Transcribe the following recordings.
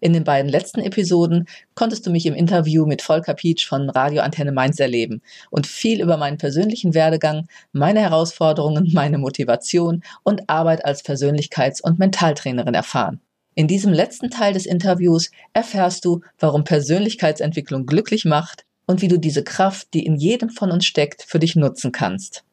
In den beiden letzten Episoden konntest du mich im Interview mit Volker Pietsch von Radio Antenne Mainz erleben und viel über meinen persönlichen Werdegang, meine Herausforderungen, meine Motivation und Arbeit als Persönlichkeits- und Mentaltrainerin erfahren. In diesem letzten Teil des Interviews erfährst du, warum Persönlichkeitsentwicklung glücklich macht und wie du diese Kraft, die in jedem von uns steckt, für dich nutzen kannst.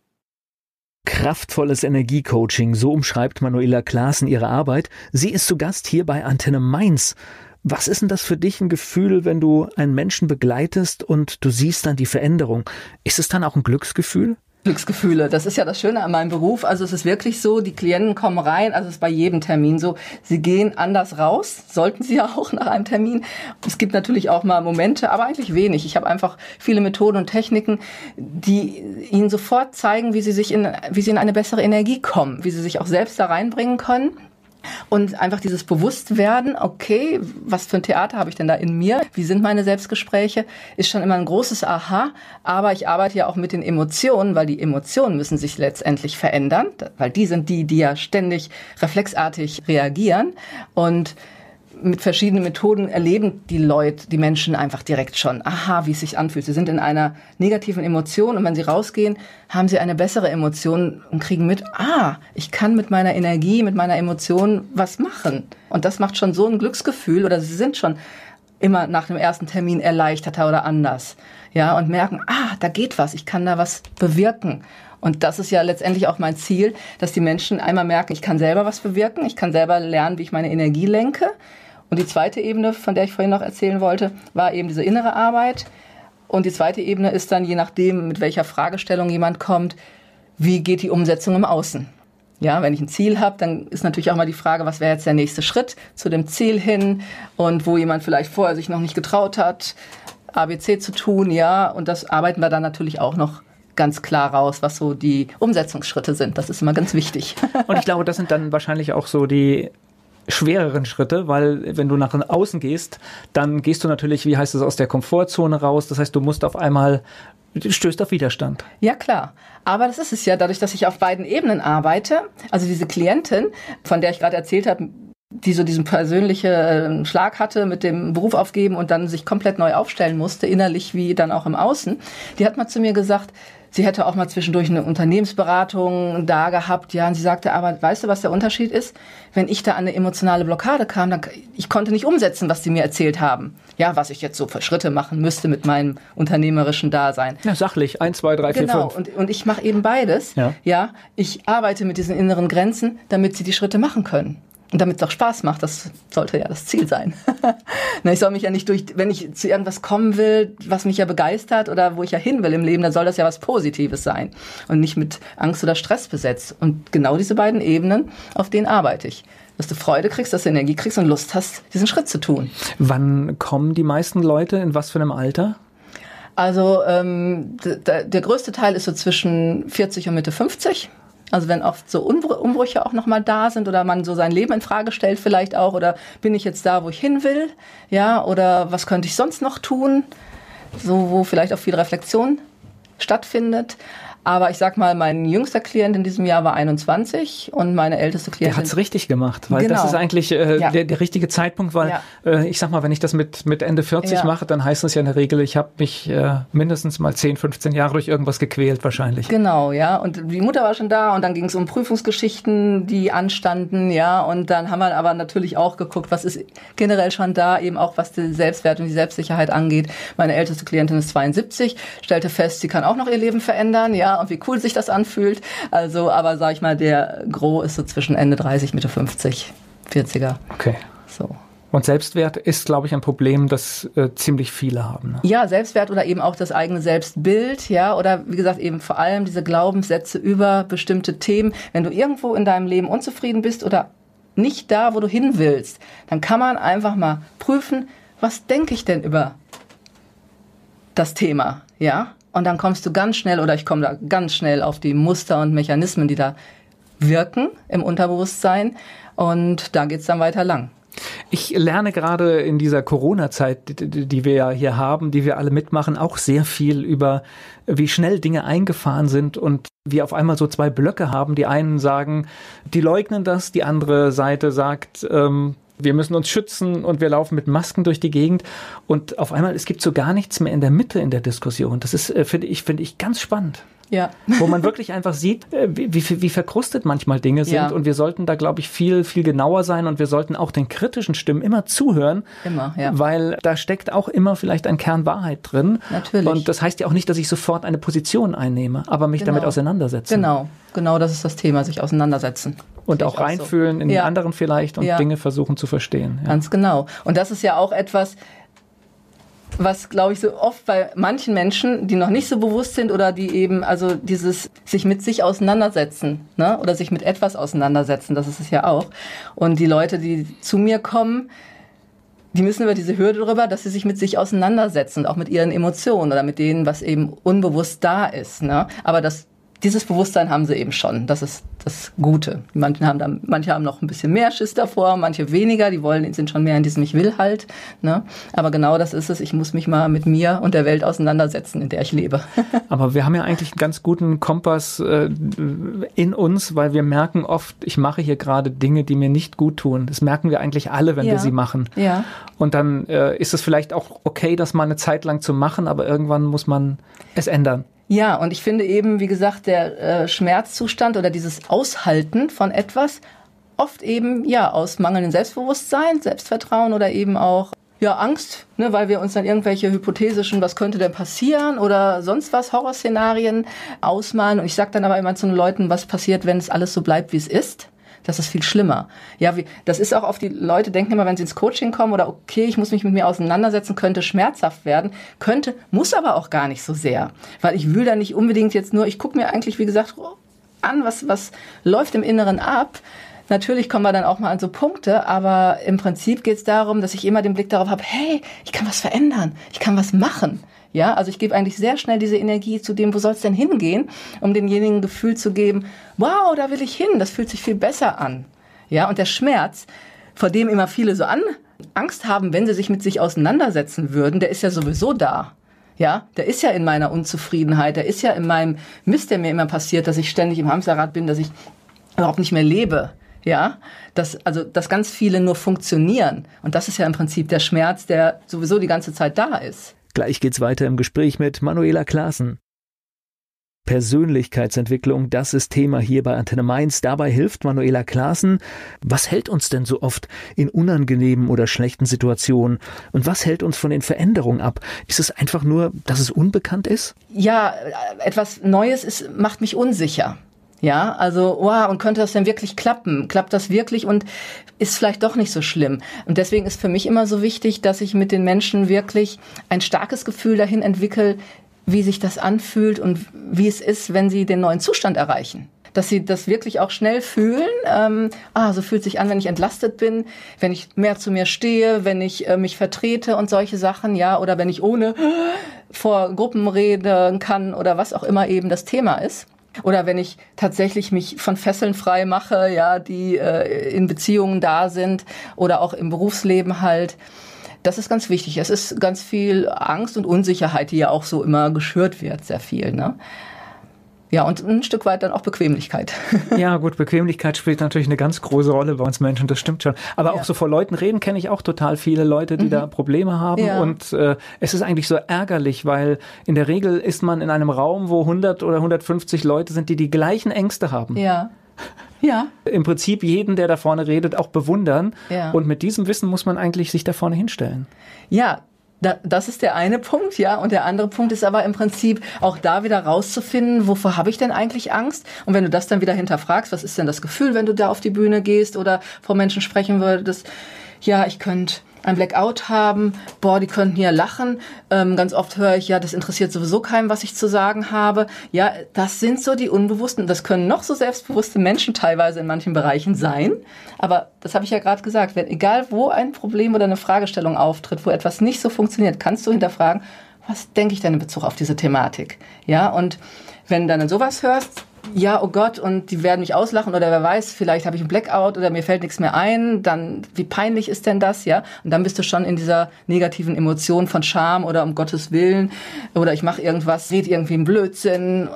Kraftvolles Energiecoaching, so umschreibt Manuela Klaassen ihre Arbeit. Sie ist zu Gast hier bei Antenne Mainz. Was ist denn das für dich ein Gefühl, wenn du einen Menschen begleitest und du siehst dann die Veränderung? Ist es dann auch ein Glücksgefühl? Glücksgefühle. Das ist ja das Schöne an meinem Beruf. Also es ist wirklich so, die Klienten kommen rein, also es ist bei jedem Termin so, sie gehen anders raus, sollten sie ja auch nach einem Termin. Es gibt natürlich auch mal Momente, aber eigentlich wenig. Ich habe einfach viele Methoden und Techniken, die ihnen sofort zeigen, wie sie sich in, wie sie in eine bessere Energie kommen, wie sie sich auch selbst da reinbringen können. Und einfach dieses Bewusstwerden, okay, was für ein Theater habe ich denn da in mir? Wie sind meine Selbstgespräche? Ist schon immer ein großes Aha. Aber ich arbeite ja auch mit den Emotionen, weil die Emotionen müssen sich letztendlich verändern, weil die sind die, die ja ständig reflexartig reagieren. Und mit verschiedenen Methoden erleben die Leute, die Menschen einfach direkt schon, aha, wie es sich anfühlt. Sie sind in einer negativen Emotion und wenn sie rausgehen, haben sie eine bessere Emotion und kriegen mit, ah, ich kann mit meiner Energie, mit meiner Emotion was machen. Und das macht schon so ein Glücksgefühl oder sie sind schon immer nach dem ersten Termin erleichterter oder anders. Ja, und merken, ah, da geht was, ich kann da was bewirken. Und das ist ja letztendlich auch mein Ziel, dass die Menschen einmal merken, ich kann selber was bewirken, ich kann selber lernen, wie ich meine Energie lenke und die zweite Ebene, von der ich vorhin noch erzählen wollte, war eben diese innere Arbeit. Und die zweite Ebene ist dann, je nachdem, mit welcher Fragestellung jemand kommt, wie geht die Umsetzung im Außen? Ja, wenn ich ein Ziel habe, dann ist natürlich auch mal die Frage, was wäre jetzt der nächste Schritt zu dem Ziel hin und wo jemand vielleicht vorher sich noch nicht getraut hat, ABC zu tun, ja, und das arbeiten wir dann natürlich auch noch ganz klar raus, was so die Umsetzungsschritte sind. Das ist immer ganz wichtig. Und ich glaube, das sind dann wahrscheinlich auch so die schwereren Schritte, weil wenn du nach außen gehst, dann gehst du natürlich, wie heißt es, aus der Komfortzone raus. Das heißt, du musst auf einmal stößt auf Widerstand. Ja, klar. Aber das ist es ja, dadurch, dass ich auf beiden Ebenen arbeite. Also diese Klientin, von der ich gerade erzählt habe, die so diesen persönlichen Schlag hatte mit dem Beruf aufgeben und dann sich komplett neu aufstellen musste, innerlich wie dann auch im Außen, die hat mal zu mir gesagt, Sie hätte auch mal zwischendurch eine Unternehmensberatung da gehabt, ja, und sie sagte, aber weißt du, was der Unterschied ist? Wenn ich da an eine emotionale Blockade kam, dann ich konnte nicht umsetzen, was sie mir erzählt haben. Ja, was ich jetzt so für Schritte machen müsste mit meinem unternehmerischen Dasein. Ja, sachlich. Eins, zwei, drei, vier, genau. fünf. Und, und ich mache eben beides. Ja. ja, ich arbeite mit diesen inneren Grenzen, damit sie die Schritte machen können. Und damit es auch Spaß macht, das sollte ja das Ziel sein. Na, ich soll mich ja nicht durch, wenn ich zu irgendwas kommen will, was mich ja begeistert oder wo ich ja hin will im Leben, dann soll das ja was Positives sein und nicht mit Angst oder Stress besetzt. Und genau diese beiden Ebenen, auf denen arbeite ich. Dass du Freude kriegst, dass du Energie kriegst und Lust hast, diesen Schritt zu tun. Wann kommen die meisten Leute? In was für einem Alter? Also ähm, der größte Teil ist so zwischen 40 und Mitte 50. Also wenn oft so Umbrüche auch nochmal da sind oder man so sein Leben in Frage stellt vielleicht auch oder bin ich jetzt da, wo ich hin will, ja, oder was könnte ich sonst noch tun, so wo vielleicht auch viel Reflexion stattfindet. Aber ich sag mal, mein jüngster Klient in diesem Jahr war 21 und meine älteste Klientin. Der hat's richtig gemacht, weil genau. das ist eigentlich äh, ja. der, der richtige Zeitpunkt, weil ja. äh, ich sag mal, wenn ich das mit, mit Ende 40 ja. mache, dann heißt das ja in der Regel, ich habe mich äh, mindestens mal 10, 15 Jahre durch irgendwas gequält wahrscheinlich. Genau, ja. Und die Mutter war schon da und dann ging es um Prüfungsgeschichten, die anstanden, ja. Und dann haben wir aber natürlich auch geguckt, was ist generell schon da, eben auch was die Selbstwert und die Selbstsicherheit angeht. Meine älteste Klientin ist 72, stellte fest, sie kann auch noch ihr Leben verändern, ja und wie cool sich das anfühlt. Also, aber sag ich mal, der Gros ist so zwischen Ende 30, Mitte 50, 40er. Okay. So. Und Selbstwert ist, glaube ich, ein Problem, das äh, ziemlich viele haben. Ne? Ja, Selbstwert oder eben auch das eigene Selbstbild, ja, oder wie gesagt, eben vor allem diese Glaubenssätze über bestimmte Themen. Wenn du irgendwo in deinem Leben unzufrieden bist oder nicht da, wo du hin willst, dann kann man einfach mal prüfen, was denke ich denn über das Thema, ja? Und dann kommst du ganz schnell, oder ich komme da ganz schnell auf die Muster und Mechanismen, die da wirken im Unterbewusstsein und da geht's dann weiter lang. Ich lerne gerade in dieser Corona-Zeit, die wir ja hier haben, die wir alle mitmachen, auch sehr viel über, wie schnell Dinge eingefahren sind und wir auf einmal so zwei Blöcke haben. Die einen sagen, die leugnen das, die andere Seite sagt, ähm, wir müssen uns schützen und wir laufen mit Masken durch die Gegend und auf einmal es gibt so gar nichts mehr in der Mitte in der Diskussion. Das ist äh, finde ich finde ich ganz spannend. Ja. Wo man wirklich einfach sieht, äh, wie, wie, wie verkrustet manchmal Dinge sind. Ja. Und wir sollten da, glaube ich, viel, viel genauer sein und wir sollten auch den kritischen Stimmen immer zuhören. Immer, ja. Weil da steckt auch immer vielleicht ein Kern Wahrheit drin. Natürlich. Und das heißt ja auch nicht, dass ich sofort eine Position einnehme, aber mich genau. damit auseinandersetze. Genau, genau das ist das Thema, sich auseinandersetzen. Und auch reinfühlen so. in ja. anderen vielleicht und. Dinge versuchen zu verstehen. Ganz genau. Und das ist ja auch etwas, was glaube ich so oft bei manchen Menschen, die noch nicht so bewusst sind oder die eben also dieses sich mit sich auseinandersetzen, ne, oder sich mit etwas auseinandersetzen, das ist es ja auch. Und die Leute, die zu mir kommen, die müssen über diese Hürde drüber, dass sie sich mit sich auseinandersetzen, auch mit ihren Emotionen oder mit denen, was eben unbewusst da ist. Ne? Aber das dieses Bewusstsein haben sie eben schon. Das ist das Gute. Manche haben, da, manche haben noch ein bisschen mehr Schiss davor, manche weniger. Die wollen, sind schon mehr in diesem Ich will halt. Ne? Aber genau das ist es. Ich muss mich mal mit mir und der Welt auseinandersetzen, in der ich lebe. Aber wir haben ja eigentlich einen ganz guten Kompass äh, in uns, weil wir merken oft, ich mache hier gerade Dinge, die mir nicht gut tun. Das merken wir eigentlich alle, wenn ja. wir sie machen. Ja. Und dann äh, ist es vielleicht auch okay, das mal eine Zeit lang zu machen, aber irgendwann muss man es ändern. Ja, und ich finde eben, wie gesagt, der äh, Schmerzzustand oder dieses Aushalten von etwas oft eben ja aus mangelndem Selbstbewusstsein, Selbstvertrauen oder eben auch ja Angst, ne, weil wir uns dann irgendwelche hypothetischen, was könnte denn passieren oder sonst was Horrorszenarien ausmalen. Und ich sage dann aber immer zu den Leuten, was passiert, wenn es alles so bleibt, wie es ist das ist viel schlimmer. Ja, wie, das ist auch auf die Leute denken immer, wenn sie ins Coaching kommen oder okay, ich muss mich mit mir auseinandersetzen, könnte schmerzhaft werden, könnte, muss aber auch gar nicht so sehr, weil ich will da nicht unbedingt jetzt nur, ich gucke mir eigentlich, wie gesagt, an, was, was läuft im Inneren ab. Natürlich kommen wir dann auch mal an so Punkte, aber im Prinzip geht es darum, dass ich immer den Blick darauf habe, hey, ich kann was verändern, ich kann was machen. Ja, also ich gebe eigentlich sehr schnell diese Energie zu dem, wo soll es denn hingehen, um denjenigen Gefühl zu geben, wow, da will ich hin, das fühlt sich viel besser an. Ja, und der Schmerz, vor dem immer viele so an Angst haben, wenn sie sich mit sich auseinandersetzen würden, der ist ja sowieso da. Ja, der ist ja in meiner Unzufriedenheit, der ist ja in meinem Mist, der mir immer passiert, dass ich ständig im Hamsterrad bin, dass ich überhaupt nicht mehr lebe. Ja, dass, also, dass ganz viele nur funktionieren. Und das ist ja im Prinzip der Schmerz, der sowieso die ganze Zeit da ist. Gleich geht's weiter im Gespräch mit Manuela Klaassen. Persönlichkeitsentwicklung, das ist Thema hier bei Antenne Mainz. Dabei hilft Manuela Klaassen. Was hält uns denn so oft in unangenehmen oder schlechten Situationen? Und was hält uns von den Veränderungen ab? Ist es einfach nur, dass es unbekannt ist? Ja, etwas Neues ist, macht mich unsicher. Ja, also, wow, und könnte das denn wirklich klappen? Klappt das wirklich und ist vielleicht doch nicht so schlimm? Und deswegen ist für mich immer so wichtig, dass ich mit den Menschen wirklich ein starkes Gefühl dahin entwickle, wie sich das anfühlt und wie es ist, wenn sie den neuen Zustand erreichen dass sie das wirklich auch schnell fühlen. Ähm, ah, so fühlt sich an, wenn ich entlastet bin, wenn ich mehr zu mir stehe, wenn ich äh, mich vertrete und solche Sachen, ja, oder wenn ich ohne vor Gruppen reden kann oder was auch immer eben das Thema ist. Oder wenn ich tatsächlich mich von Fesseln frei mache, ja, die äh, in Beziehungen da sind oder auch im Berufsleben halt. Das ist ganz wichtig. Es ist ganz viel Angst und Unsicherheit, die ja auch so immer geschürt wird, sehr viel. Ne? Ja, und ein Stück weit dann auch Bequemlichkeit. Ja, gut, Bequemlichkeit spielt natürlich eine ganz große Rolle bei uns Menschen, das stimmt schon. Aber ja. auch so vor Leuten reden kenne ich auch total viele Leute, die mhm. da Probleme haben. Ja. Und äh, es ist eigentlich so ärgerlich, weil in der Regel ist man in einem Raum, wo 100 oder 150 Leute sind, die die gleichen Ängste haben. Ja. Ja. Im Prinzip jeden, der da vorne redet, auch bewundern. Ja. Und mit diesem Wissen muss man eigentlich sich da vorne hinstellen. Ja, da, das ist der eine Punkt, ja. Und der andere Punkt ist aber im Prinzip auch da wieder rauszufinden, wovor habe ich denn eigentlich Angst? Und wenn du das dann wieder hinterfragst, was ist denn das Gefühl, wenn du da auf die Bühne gehst oder vor Menschen sprechen würdest? Ja, ich könnte ein Blackout haben, boah, die könnten hier lachen. Ähm, ganz oft höre ich, ja, das interessiert sowieso keinen, was ich zu sagen habe. Ja, das sind so die Unbewussten. Das können noch so selbstbewusste Menschen teilweise in manchen Bereichen sein. Aber das habe ich ja gerade gesagt, wenn, egal wo ein Problem oder eine Fragestellung auftritt, wo etwas nicht so funktioniert, kannst du hinterfragen, was denke ich denn in Bezug auf diese Thematik? Ja, und wenn du dann sowas hörst, ja, oh Gott, und die werden mich auslachen oder wer weiß, vielleicht habe ich einen Blackout oder mir fällt nichts mehr ein, dann wie peinlich ist denn das, ja? Und dann bist du schon in dieser negativen Emotion von Scham oder um Gottes Willen oder ich mache irgendwas, red irgendwie einen Blödsinn.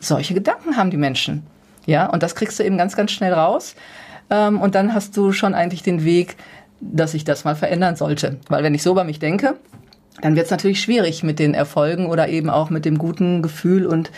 Solche Gedanken haben die Menschen, ja? Und das kriegst du eben ganz, ganz schnell raus. Ähm, und dann hast du schon eigentlich den Weg, dass ich das mal verändern sollte. Weil wenn ich so bei mich denke, dann wird es natürlich schwierig mit den Erfolgen oder eben auch mit dem guten Gefühl und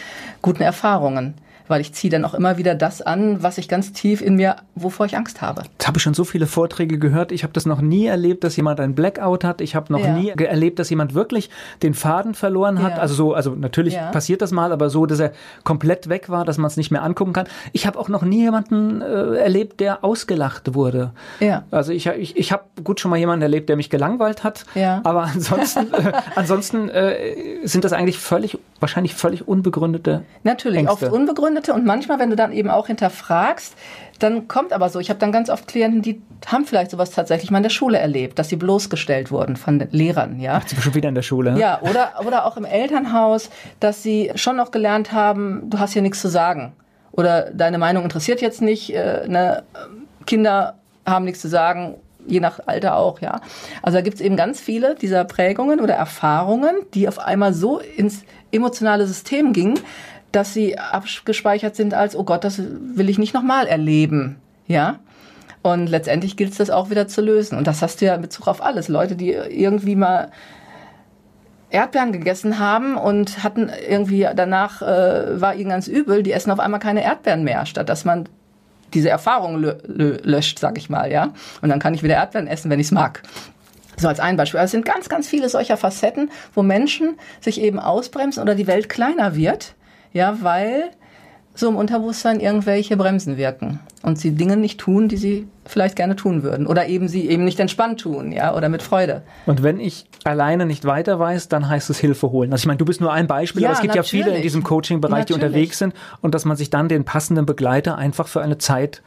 guten Erfahrungen weil ich ziehe dann auch immer wieder das an, was ich ganz tief in mir, wovor ich Angst habe. Jetzt habe ich schon so viele Vorträge gehört. Ich habe das noch nie erlebt, dass jemand ein Blackout hat. Ich habe noch ja. nie erlebt, dass jemand wirklich den Faden verloren hat. Ja. Also so, also natürlich ja. passiert das mal, aber so, dass er komplett weg war, dass man es nicht mehr angucken kann. Ich habe auch noch nie jemanden äh, erlebt, der ausgelacht wurde. Ja. Also ich, ich, ich habe gut schon mal jemanden erlebt, der mich gelangweilt hat. Ja. Aber ansonsten, äh, ansonsten äh, sind das eigentlich völlig, wahrscheinlich völlig unbegründete. Natürlich, Ängste. oft unbegründet begründete und manchmal, wenn du dann eben auch hinterfragst, dann kommt aber so, ich habe dann ganz oft Klienten, die haben vielleicht sowas tatsächlich mal in der Schule erlebt, dass sie bloßgestellt wurden von den Lehrern, ja. Ach, schon wieder in der Schule. Ja, oder, oder auch im Elternhaus, dass sie schon noch gelernt haben, du hast hier nichts zu sagen. Oder deine Meinung interessiert jetzt nicht, äh, ne, Kinder haben nichts zu sagen, je nach Alter auch, ja. Also da gibt es eben ganz viele dieser Prägungen oder Erfahrungen, die auf einmal so ins emotionale System gingen, dass sie abgespeichert sind als, oh Gott, das will ich nicht nochmal erleben. Ja. Und letztendlich gilt es das auch wieder zu lösen. Und das hast du ja in Bezug auf alles. Leute, die irgendwie mal Erdbeeren gegessen haben und hatten irgendwie danach äh, war ihnen ganz übel, die essen auf einmal keine Erdbeeren mehr, statt dass man diese Erfahrung lö löscht, sag ich mal, ja. Und dann kann ich wieder Erdbeeren essen, wenn ich es mag. So als ein Beispiel. Also es sind ganz, ganz viele solcher Facetten, wo Menschen sich eben ausbremsen oder die Welt kleiner wird, ja, weil so im Unterbewusstsein irgendwelche Bremsen wirken und sie Dinge nicht tun, die sie vielleicht gerne tun würden oder eben sie eben nicht entspannt tun, ja, oder mit Freude. Und wenn ich alleine nicht weiter weiß, dann heißt es Hilfe holen. Also ich meine, du bist nur ein Beispiel, ja, aber es gibt natürlich. ja viele in diesem Coaching-Bereich, die unterwegs sind und dass man sich dann den passenden Begleiter einfach für eine Zeit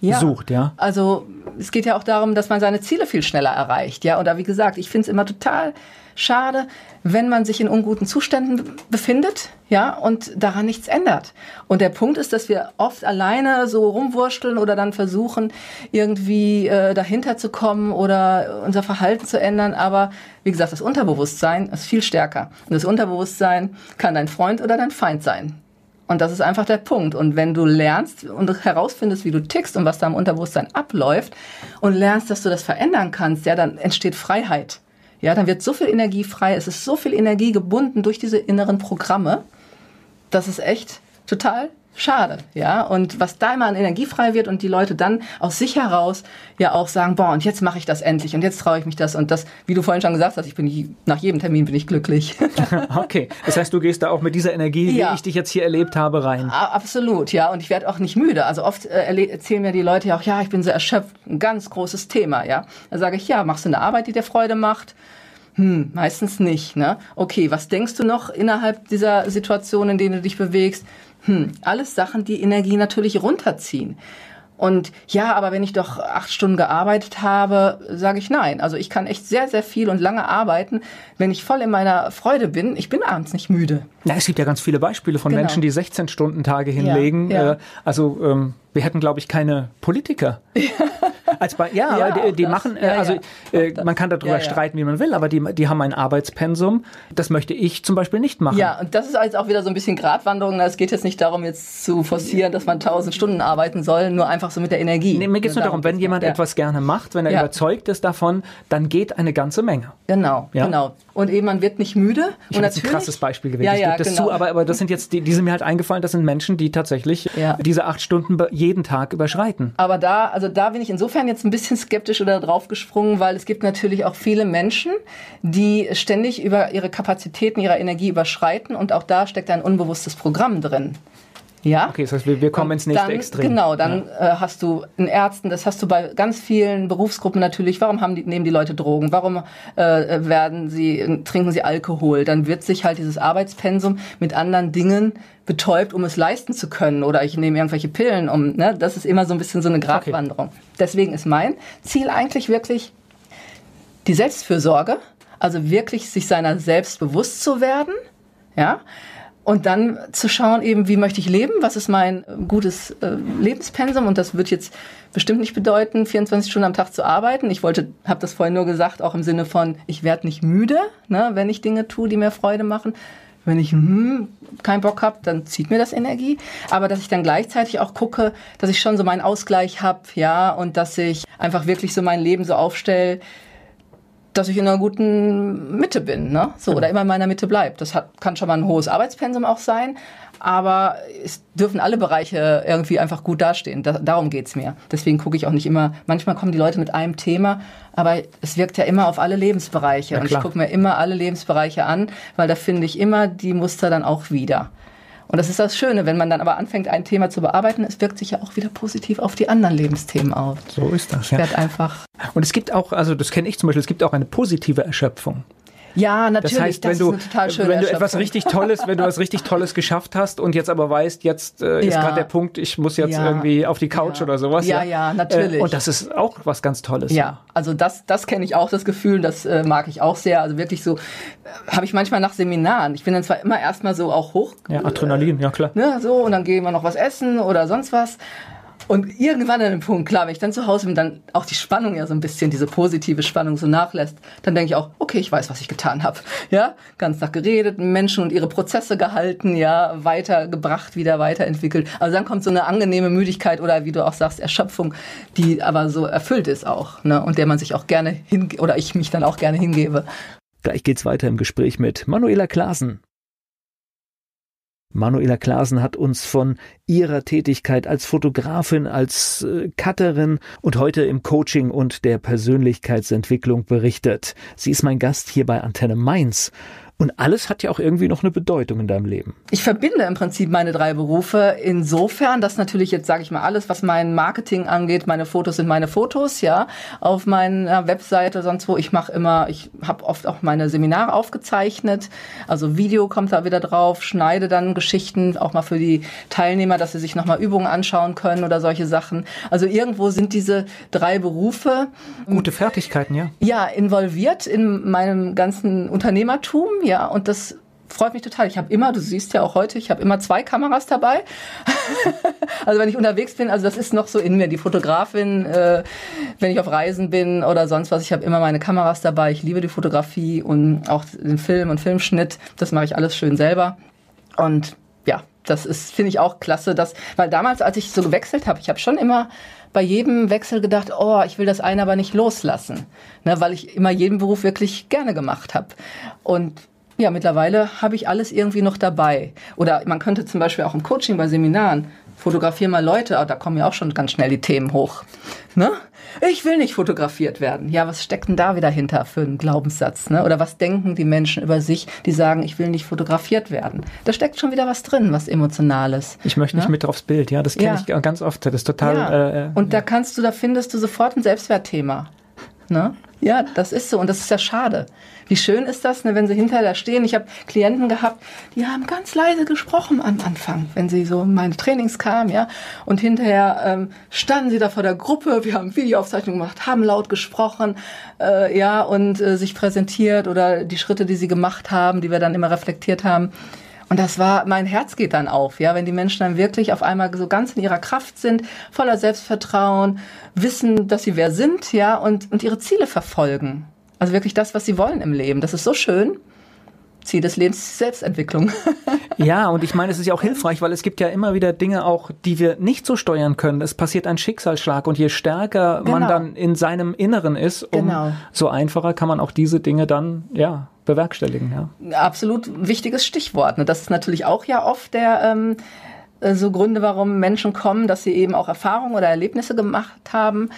ja. sucht, ja. Also es geht ja auch darum, dass man seine Ziele viel schneller erreicht, ja. Oder wie gesagt, ich finde es immer total schade, wenn man sich in unguten Zuständen befindet, ja, und daran nichts ändert. Und der Punkt ist, dass wir oft alleine so rumwurschteln oder dann versuchen, irgendwie äh, dahinter zu kommen oder unser Verhalten zu ändern. Aber wie gesagt, das Unterbewusstsein ist viel stärker. Und das Unterbewusstsein kann dein Freund oder dein Feind sein. Und das ist einfach der Punkt. Und wenn du lernst und herausfindest, wie du tickst und was da im Unterbewusstsein abläuft und lernst, dass du das verändern kannst, ja, dann entsteht Freiheit. Ja, dann wird so viel Energie frei, es ist so viel Energie gebunden durch diese inneren Programme, das ist echt total schade, ja. Und was da immer an Energie frei wird und die Leute dann aus sich heraus ja auch sagen, boah, und jetzt mache ich das endlich und jetzt traue ich mich das und das, wie du vorhin schon gesagt hast, ich bin nach jedem Termin bin ich glücklich. okay, das heißt, du gehst da auch mit dieser Energie, ja. wie ich dich jetzt hier erlebt habe, rein. Absolut, ja. Und ich werde auch nicht müde. Also oft äh, erzählen mir die Leute ja auch, ja, ich bin so erschöpft, ein ganz großes Thema, ja. Da sage ich, ja, machst du eine Arbeit, die dir Freude macht? Hm, meistens nicht. Ne? Okay, was denkst du noch innerhalb dieser Situation, in denen du dich bewegst? Hm, alles Sachen, die Energie natürlich runterziehen. Und ja, aber wenn ich doch acht Stunden gearbeitet habe, sage ich nein. Also ich kann echt sehr, sehr viel und lange arbeiten, wenn ich voll in meiner Freude bin. Ich bin abends nicht müde. Ja, es gibt ja ganz viele Beispiele von genau. Menschen, die 16 Stunden Tage hinlegen. Ja, ja. Äh, also ähm, wir hätten, glaube ich, keine Politiker. Als bei, ja, ja die, die das, machen, äh, ja, also äh, man kann darüber streiten, wie man will, aber die, die haben ein Arbeitspensum. Das möchte ich zum Beispiel nicht machen. Ja, und das ist jetzt auch wieder so ein bisschen Gratwanderung. Es geht jetzt nicht darum, jetzt zu forcieren, dass man 1000 Stunden arbeiten soll, nur einfach so mit der Energie. Nee, mir geht es nur darum, wenn jemand etwas gerne macht, wenn er überzeugt ist davon, dann geht eine ganze Menge. Genau, genau. Und eben, man wird nicht müde. Ich und natürlich, ein krasses Beispiel gewesen. Ja, ja, ich gebe das genau. zu, aber, aber das sind jetzt, die, die sind mir halt eingefallen, das sind Menschen, die tatsächlich diese acht Stunden jeden Tag überschreiten. Aber da, also da bin ich insofern jetzt ein bisschen skeptisch oder draufgesprungen, weil es gibt natürlich auch viele Menschen, die ständig über ihre Kapazitäten, ihre Energie überschreiten und auch da steckt ein unbewusstes Programm drin. Ja. Okay, das heißt, wir, wir kommen ins nächste dann, Extrem. Genau, dann ja. äh, hast du in Ärzten, das hast du bei ganz vielen Berufsgruppen natürlich. Warum haben die, nehmen die Leute Drogen? Warum äh, werden sie, trinken sie Alkohol? Dann wird sich halt dieses Arbeitspensum mit anderen Dingen betäubt, um es leisten zu können. Oder ich nehme irgendwelche Pillen, um, ne? Das ist immer so ein bisschen so eine Gratwanderung. Okay. Deswegen ist mein Ziel eigentlich wirklich die Selbstfürsorge. Also wirklich sich seiner selbst bewusst zu werden. Ja Und dann zu schauen eben, wie möchte ich leben, was ist mein äh, gutes äh, Lebenspensum und das wird jetzt bestimmt nicht bedeuten, 24 Stunden am Tag zu arbeiten. Ich wollte, habe das vorhin nur gesagt, auch im Sinne von, ich werde nicht müde, ne, wenn ich Dinge tue, die mir Freude machen. Wenn ich hm, keinen Bock habe, dann zieht mir das Energie. Aber dass ich dann gleichzeitig auch gucke, dass ich schon so meinen Ausgleich habe, ja, und dass ich einfach wirklich so mein Leben so aufstelle, dass ich in einer guten Mitte bin, ne? So, oder immer in meiner Mitte bleibt. Das hat, kann schon mal ein hohes Arbeitspensum auch sein, aber es dürfen alle Bereiche irgendwie einfach gut dastehen. Da, darum geht's mir. Deswegen gucke ich auch nicht immer, manchmal kommen die Leute mit einem Thema, aber es wirkt ja immer auf alle Lebensbereiche. Und ich gucke mir immer alle Lebensbereiche an, weil da finde ich immer die Muster dann auch wieder. Und das ist das Schöne, wenn man dann aber anfängt, ein Thema zu bearbeiten, es wirkt sich ja auch wieder positiv auf die anderen Lebensthemen aus. So ist das. Ja. Wird einfach. Und es gibt auch, also das kenne ich zum Beispiel, es gibt auch eine positive Erschöpfung. Ja, natürlich. Das heißt, wenn das du, wenn du etwas richtig Tolles, wenn du was richtig Tolles geschafft hast und jetzt aber weißt, jetzt äh, ist ja. gerade der Punkt, ich muss jetzt ja. irgendwie auf die Couch ja. oder sowas. Ja, ja, natürlich. Äh, und das ist auch was ganz Tolles. Ja, also das, das kenne ich auch, das Gefühl, das äh, mag ich auch sehr. Also wirklich so, äh, habe ich manchmal nach Seminaren. Ich bin dann zwar immer erstmal so auch hoch. Ja, Adrenalin, ja klar. Ne, so, und dann gehen wir noch was essen oder sonst was. Und irgendwann an dem Punkt, klar, wenn ich dann zu Hause bin, dann auch die Spannung ja so ein bisschen, diese positive Spannung so nachlässt, dann denke ich auch, okay, ich weiß, was ich getan habe. Ja, ganz nach geredet, Menschen und ihre Prozesse gehalten, ja, weitergebracht, wieder weiterentwickelt. Also dann kommt so eine angenehme Müdigkeit oder wie du auch sagst, Erschöpfung, die aber so erfüllt ist auch, ne, und der man sich auch gerne hin oder ich mich dann auch gerne hingebe. Gleich geht's weiter im Gespräch mit Manuela Klasen. Manuela Klasen hat uns von ihrer Tätigkeit als Fotografin, als äh, Cutterin und heute im Coaching und der Persönlichkeitsentwicklung berichtet. Sie ist mein Gast hier bei Antenne Mainz und alles hat ja auch irgendwie noch eine Bedeutung in deinem Leben. Ich verbinde im Prinzip meine drei Berufe insofern, dass natürlich jetzt sage ich mal alles, was mein Marketing angeht, meine Fotos sind meine Fotos, ja, auf meiner Webseite sonst wo. Ich mache immer, ich habe oft auch meine Seminare aufgezeichnet, also Video kommt da wieder drauf, schneide dann Geschichten auch mal für die Teilnehmer, dass sie sich nochmal Übungen anschauen können oder solche Sachen. Also irgendwo sind diese drei Berufe gute Fertigkeiten, ja. Ja, involviert in meinem ganzen Unternehmertum ja, und das freut mich total. Ich habe immer, du siehst ja auch heute, ich habe immer zwei Kameras dabei. also wenn ich unterwegs bin, also das ist noch so in mir. Die Fotografin, äh, wenn ich auf Reisen bin oder sonst was, ich habe immer meine Kameras dabei. Ich liebe die Fotografie und auch den Film und Filmschnitt. Das mache ich alles schön selber. Und ja, das ist, finde ich auch klasse, dass, weil damals, als ich so gewechselt habe, ich habe schon immer bei jedem Wechsel gedacht, oh, ich will das eine aber nicht loslassen, ne, weil ich immer jeden Beruf wirklich gerne gemacht habe. Und ja, mittlerweile habe ich alles irgendwie noch dabei. Oder man könnte zum Beispiel auch im Coaching bei Seminaren fotografieren mal Leute, aber da kommen ja auch schon ganz schnell die Themen hoch. Ne? Ich will nicht fotografiert werden. Ja, was steckt denn da wieder hinter für einen Glaubenssatz? Ne? Oder was denken die Menschen über sich, die sagen, ich will nicht fotografiert werden? Da steckt schon wieder was drin, was Emotionales. Ich möchte ne? nicht mit aufs Bild, ja, das kenne ja. ich ganz oft. Das ist total. Ja. Äh, äh, Und da kannst du, da findest du sofort ein Selbstwertthema. Ne? Ja, das ist so und das ist ja schade. Wie schön ist das, ne, wenn sie hinterher da stehen. Ich habe Klienten gehabt, die haben ganz leise gesprochen am Anfang, wenn sie so in meine Trainings kamen, ja. Und hinterher ähm, standen sie da vor der Gruppe, wir haben Videoaufzeichnungen gemacht, haben laut gesprochen, äh, ja, und äh, sich präsentiert oder die Schritte, die sie gemacht haben, die wir dann immer reflektiert haben. Und das war, mein Herz geht dann auf, ja, wenn die Menschen dann wirklich auf einmal so ganz in ihrer Kraft sind, voller Selbstvertrauen, wissen, dass sie wer sind, ja, und, und ihre Ziele verfolgen. Also wirklich das, was sie wollen im Leben. Das ist so schön. Ziel des Lebens Selbstentwicklung. ja, und ich meine, es ist ja auch hilfreich, weil es gibt ja immer wieder Dinge auch, die wir nicht so steuern können. Es passiert ein Schicksalsschlag und je stärker genau. man dann in seinem Inneren ist, um genau. so einfacher kann man auch diese Dinge dann, ja, bewerkstelligen. Ja. Absolut wichtiges Stichwort. Ne? Das ist natürlich auch ja oft der ähm, äh, so Gründe, warum Menschen kommen, dass sie eben auch Erfahrungen oder Erlebnisse gemacht haben,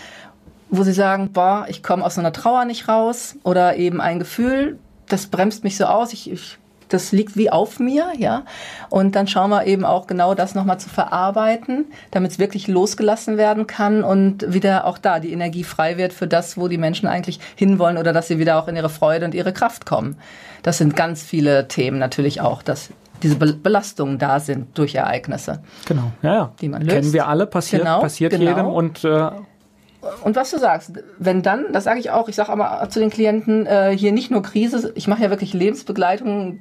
wo sie sagen, boah, ich komme aus so einer Trauer nicht raus oder eben ein Gefühl, das bremst mich so aus, ich, ich das liegt wie auf mir, ja. Und dann schauen wir eben auch genau das nochmal zu verarbeiten, damit es wirklich losgelassen werden kann und wieder auch da die Energie frei wird für das, wo die Menschen eigentlich hinwollen oder dass sie wieder auch in ihre Freude und ihre Kraft kommen. Das sind ganz viele Themen natürlich auch, dass diese Belastungen da sind durch Ereignisse. Genau, ja, ja. Die man löst. Kennen wir alle, passiert, genau, passiert genau. jedem und äh, und was du sagst, wenn dann, das sage ich auch, ich sage aber zu den Klienten, äh, hier nicht nur Krise, ich mache ja wirklich Lebensbegleitung.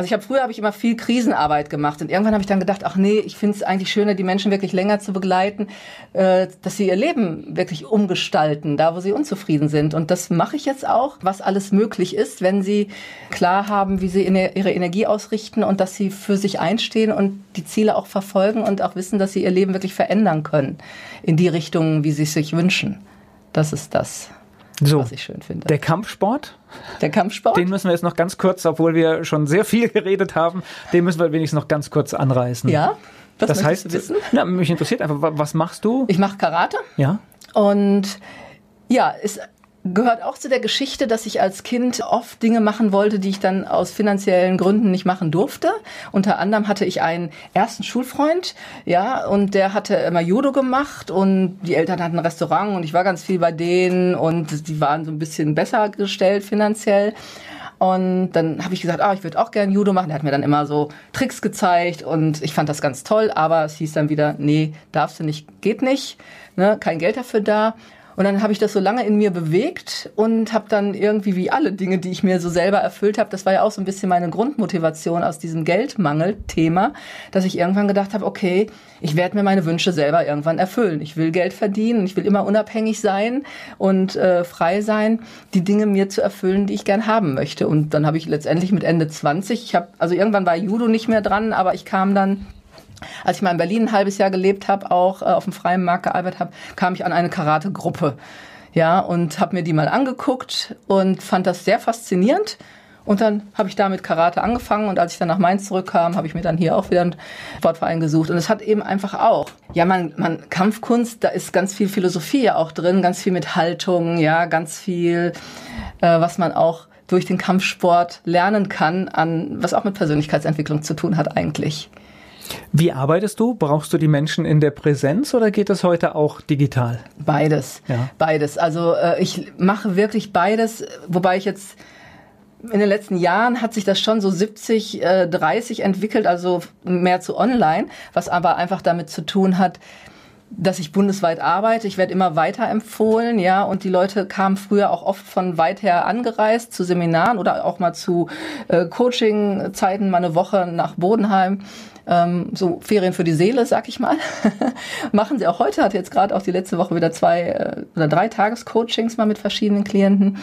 Also ich habe früher habe ich immer viel Krisenarbeit gemacht und irgendwann habe ich dann gedacht, ach nee, ich finde es eigentlich schöner, die Menschen wirklich länger zu begleiten, äh, dass sie ihr Leben wirklich umgestalten, da wo sie unzufrieden sind. Und das mache ich jetzt auch, was alles möglich ist, wenn sie klar haben, wie sie ihre Energie ausrichten und dass sie für sich einstehen und die Ziele auch verfolgen und auch wissen, dass sie ihr Leben wirklich verändern können in die Richtung, wie sie es sich wünschen. Das ist das so, was ich schön finde. Der Kampfsport? Der Kampfsport? Den müssen wir jetzt noch ganz kurz, obwohl wir schon sehr viel geredet haben, den müssen wir wenigstens noch ganz kurz anreißen. Ja. Was das heißt, du wissen? Na, mich interessiert einfach, was machst du? Ich mache Karate. Ja. Und ja, ist gehört auch zu der Geschichte, dass ich als Kind oft Dinge machen wollte, die ich dann aus finanziellen Gründen nicht machen durfte. Unter anderem hatte ich einen ersten Schulfreund, ja, und der hatte immer Judo gemacht und die Eltern hatten ein Restaurant und ich war ganz viel bei denen und die waren so ein bisschen besser gestellt finanziell. Und dann habe ich gesagt, ah, ich würde auch gerne Judo machen. Er hat mir dann immer so Tricks gezeigt und ich fand das ganz toll, aber es hieß dann wieder, nee, darfst du nicht, geht nicht, ne, kein Geld dafür da. Und dann habe ich das so lange in mir bewegt und habe dann irgendwie wie alle Dinge, die ich mir so selber erfüllt habe, das war ja auch so ein bisschen meine Grundmotivation aus diesem Geldmangel-Thema, dass ich irgendwann gedacht habe, okay, ich werde mir meine Wünsche selber irgendwann erfüllen. Ich will Geld verdienen, ich will immer unabhängig sein und äh, frei sein, die Dinge mir zu erfüllen, die ich gern haben möchte. Und dann habe ich letztendlich mit Ende 20, ich habe also irgendwann war Judo nicht mehr dran, aber ich kam dann als ich mal in Berlin ein halbes Jahr gelebt habe, auch äh, auf dem freien Markt gearbeitet habe, kam ich an eine Karate-Gruppe. Ja, und habe mir die mal angeguckt und fand das sehr faszinierend. Und dann habe ich da mit Karate angefangen und als ich dann nach Mainz zurückkam, habe ich mir dann hier auch wieder einen Sportverein gesucht. Und es hat eben einfach auch, ja, man, man, Kampfkunst, da ist ganz viel Philosophie ja auch drin, ganz viel mit Haltung, ja, ganz viel, äh, was man auch durch den Kampfsport lernen kann, an was auch mit Persönlichkeitsentwicklung zu tun hat eigentlich. Wie arbeitest du? Brauchst du die Menschen in der Präsenz oder geht das heute auch digital? Beides. Ja. Beides. Also äh, ich mache wirklich beides, wobei ich jetzt in den letzten Jahren hat sich das schon so 70, äh, 30 entwickelt, also mehr zu online, was aber einfach damit zu tun hat, dass ich bundesweit arbeite. Ich werde immer weiter empfohlen, ja, und die Leute kamen früher auch oft von weit her angereist zu Seminaren oder auch mal zu äh, Coaching-Zeiten, mal eine Woche nach Bodenheim ähm, so Ferien für die Seele, sag ich mal. Machen sie auch heute, hat jetzt gerade auch die letzte Woche wieder zwei äh, oder drei Tagescoachings mal mit verschiedenen Klienten.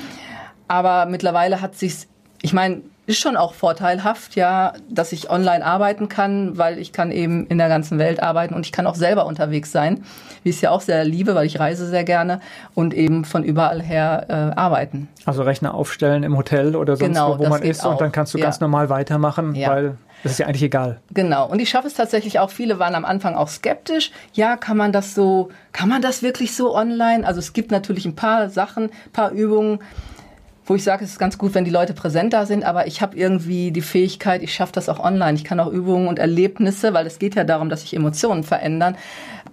Aber mittlerweile hat sich's, ich meine, ist schon auch vorteilhaft, ja, dass ich online arbeiten kann, weil ich kann eben in der ganzen Welt arbeiten und ich kann auch selber unterwegs sein, wie ich es ja auch sehr liebe, weil ich reise sehr gerne und eben von überall her äh, arbeiten. Also Rechner aufstellen im Hotel oder sonst genau, wo, wo man ist auch. und dann kannst du ja. ganz normal weitermachen, ja. weil das ist ja eigentlich egal. Genau. Und ich schaffe es tatsächlich auch. Viele waren am Anfang auch skeptisch. Ja, kann man das so, kann man das wirklich so online? Also es gibt natürlich ein paar Sachen, ein paar Übungen, wo ich sage, es ist ganz gut, wenn die Leute präsent da sind, aber ich habe irgendwie die Fähigkeit, ich schaffe das auch online. Ich kann auch Übungen und Erlebnisse, weil es geht ja darum, dass sich Emotionen verändern,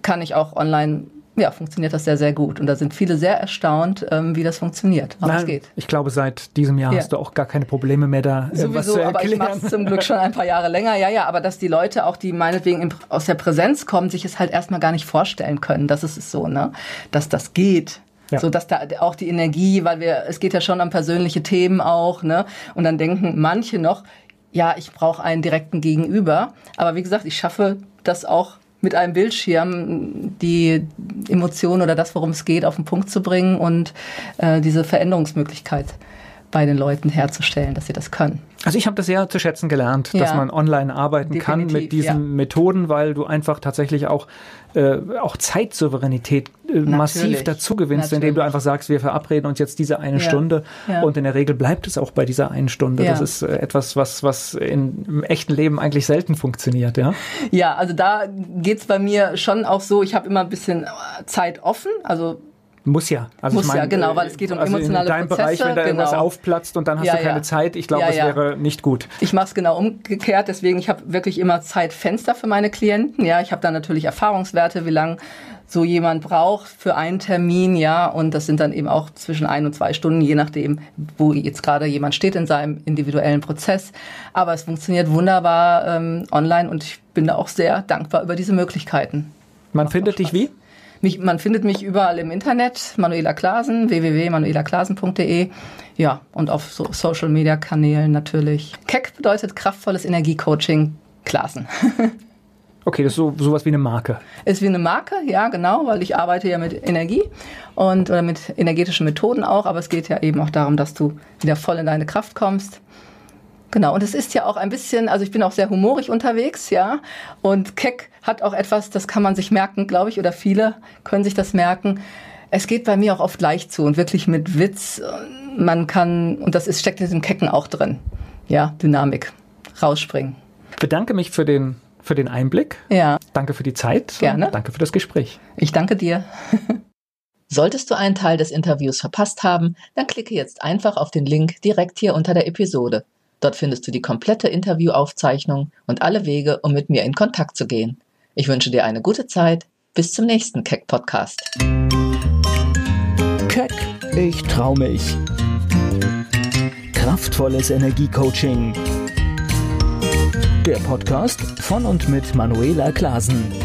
kann ich auch online ja, funktioniert das sehr, sehr gut. Und da sind viele sehr erstaunt, ähm, wie das funktioniert, aber es geht. Ich glaube, seit diesem Jahr ja. hast du auch gar keine Probleme mehr da. Äh, Sowieso, was zu aber ich mache es zum Glück schon ein paar Jahre länger. Ja, ja, aber dass die Leute auch, die meinetwegen in, aus der Präsenz kommen, sich es halt erstmal gar nicht vorstellen können. Das ist es so, ne? Dass das geht. Ja. So dass da auch die Energie, weil wir, es geht ja schon um persönliche Themen auch, ne? Und dann denken manche noch, ja, ich brauche einen direkten Gegenüber. Aber wie gesagt, ich schaffe das auch mit einem Bildschirm die Emotion oder das, worum es geht, auf den Punkt zu bringen und äh, diese Veränderungsmöglichkeit bei den Leuten herzustellen, dass sie das können. Also ich habe das sehr zu schätzen gelernt, ja. dass man online arbeiten Definitiv, kann mit diesen ja. Methoden, weil du einfach tatsächlich auch, äh, auch Zeitsouveränität äh, massiv dazu gewinnst, Natürlich. indem du einfach sagst, wir verabreden uns jetzt diese eine ja. Stunde und in der Regel bleibt es auch bei dieser einen Stunde. Das ist äh, etwas, was, was in, im echten Leben eigentlich selten funktioniert, ja? Ja, also da geht's bei mir schon auch so, ich habe immer ein bisschen Zeit offen, also muss ja. Also Muss ich mein, ja, genau, weil es geht um also emotionale in deinem Prozesse. Bereich, wenn da genau. irgendwas aufplatzt und dann hast ja, du keine ja. Zeit, ich glaube, ja, das wäre nicht gut. Ich mache es genau umgekehrt, deswegen ich habe wirklich immer Zeitfenster für meine Klienten. Ja, ich habe dann natürlich Erfahrungswerte, wie lange so jemand braucht für einen Termin, ja, und das sind dann eben auch zwischen ein und zwei Stunden, je nachdem, wo jetzt gerade jemand steht in seinem individuellen Prozess. Aber es funktioniert wunderbar ähm, online und ich bin da auch sehr dankbar über diese Möglichkeiten. Man findet dich wie? Mich, man findet mich überall im Internet, Manuela Klasen, www.manuelaklasen.de. Ja, und auf so Social Media Kanälen natürlich. Keck bedeutet kraftvolles Energiecoaching Klasen. Okay, das ist so sowas wie eine Marke. Ist wie eine Marke, ja, genau, weil ich arbeite ja mit Energie und oder mit energetischen Methoden auch, aber es geht ja eben auch darum, dass du wieder voll in deine Kraft kommst. Genau, und es ist ja auch ein bisschen, also ich bin auch sehr humorig unterwegs, ja. Und Keck hat auch etwas, das kann man sich merken, glaube ich, oder viele können sich das merken. Es geht bei mir auch oft leicht zu und wirklich mit Witz. Man kann, und das ist, steckt in diesem Kecken auch drin. Ja, Dynamik. Rausspringen. Ich bedanke mich für den für den Einblick. Ja. Danke für die Zeit. Gerne. Danke für das Gespräch. Ich danke dir. Solltest du einen Teil des Interviews verpasst haben, dann klicke jetzt einfach auf den Link direkt hier unter der Episode. Dort findest du die komplette Interviewaufzeichnung und alle Wege, um mit mir in Kontakt zu gehen. Ich wünsche dir eine gute Zeit. Bis zum nächsten Keck Podcast. Keck, ich trau mich. Kraftvolles Energiecoaching der Podcast von und mit Manuela Klasen.